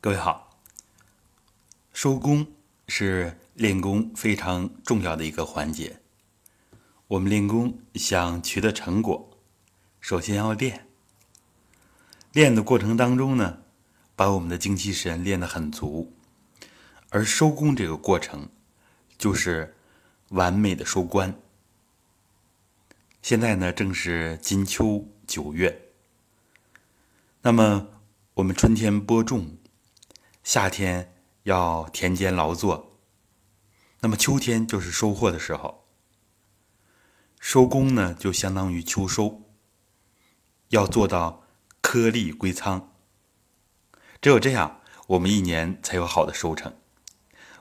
各位好，收功是练功非常重要的一个环节。我们练功想取得成果，首先要练。练的过程当中呢，把我们的精气神练得很足，而收功这个过程就是完美的收官。现在呢，正是金秋九月。那么，我们春天播种，夏天要田间劳作，那么秋天就是收获的时候。收工呢，就相当于秋收，要做到颗粒归仓。只有这样，我们一年才有好的收成。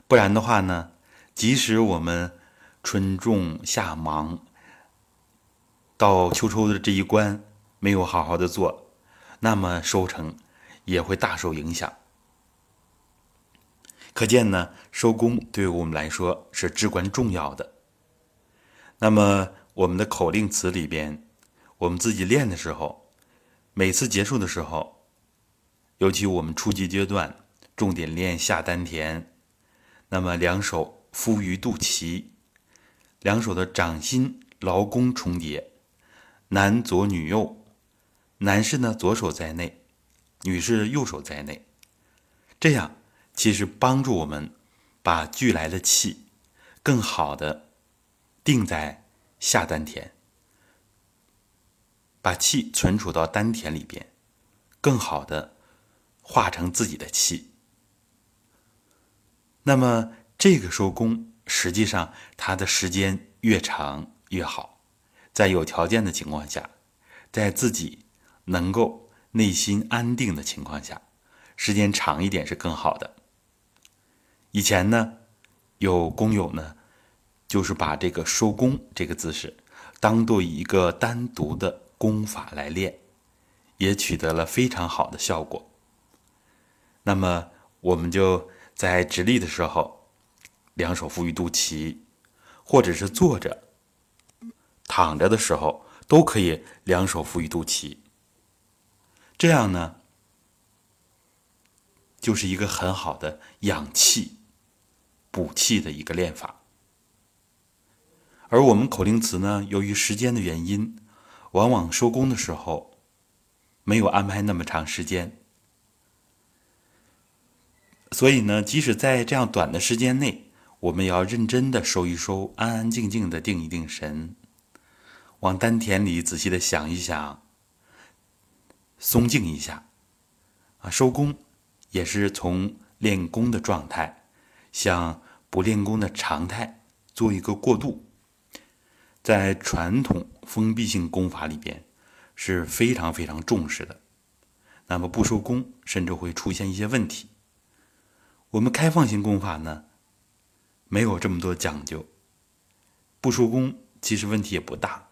不然的话呢，即使我们春种夏忙，到秋收的这一关没有好好的做。那么收成也会大受影响。可见呢，收工对于我们来说是至关重要的。那么我们的口令词里边，我们自己练的时候，每次结束的时候，尤其我们初级阶段，重点练下丹田。那么两手敷于肚脐，两手的掌心劳宫重叠，男左女右。男士呢，左手在内；女士右手在内。这样其实帮助我们把聚来的气更好的定在下丹田，把气存储到丹田里边，更好的化成自己的气。那么这个收功，实际上它的时间越长越好，在有条件的情况下，在自己。能够内心安定的情况下，时间长一点是更好的。以前呢，有工友呢，就是把这个收功这个姿势当做一个单独的功法来练，也取得了非常好的效果。那么，我们就在直立的时候，两手扶于肚脐，或者是坐着、躺着的时候，都可以两手扶于肚脐。这样呢，就是一个很好的养气、补气的一个练法。而我们口令词呢，由于时间的原因，往往收工的时候没有安排那么长时间，所以呢，即使在这样短的时间内，我们也要认真的收一收，安安静静的定一定神，往丹田里仔细的想一想。松静一下，啊，收工也是从练功的状态向不练功的常态做一个过渡。在传统封闭性功法里边是非常非常重视的。那么不收功，甚至会出现一些问题。我们开放性功法呢，没有这么多讲究，不收功其实问题也不大。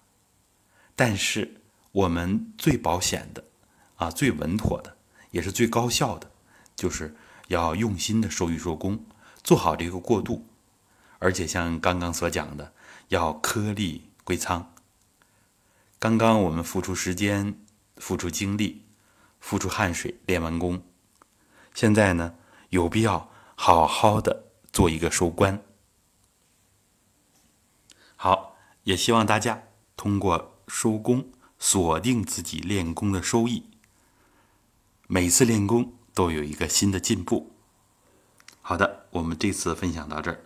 但是我们最保险的。啊，最稳妥的，也是最高效的，就是要用心的收一收功，做好这个过渡，而且像刚刚所讲的，要颗粒归仓。刚刚我们付出时间、付出精力、付出汗水练完功，现在呢，有必要好好的做一个收官。好，也希望大家通过收工锁定自己练功的收益。每次练功都有一个新的进步。好的，我们这次分享到这儿。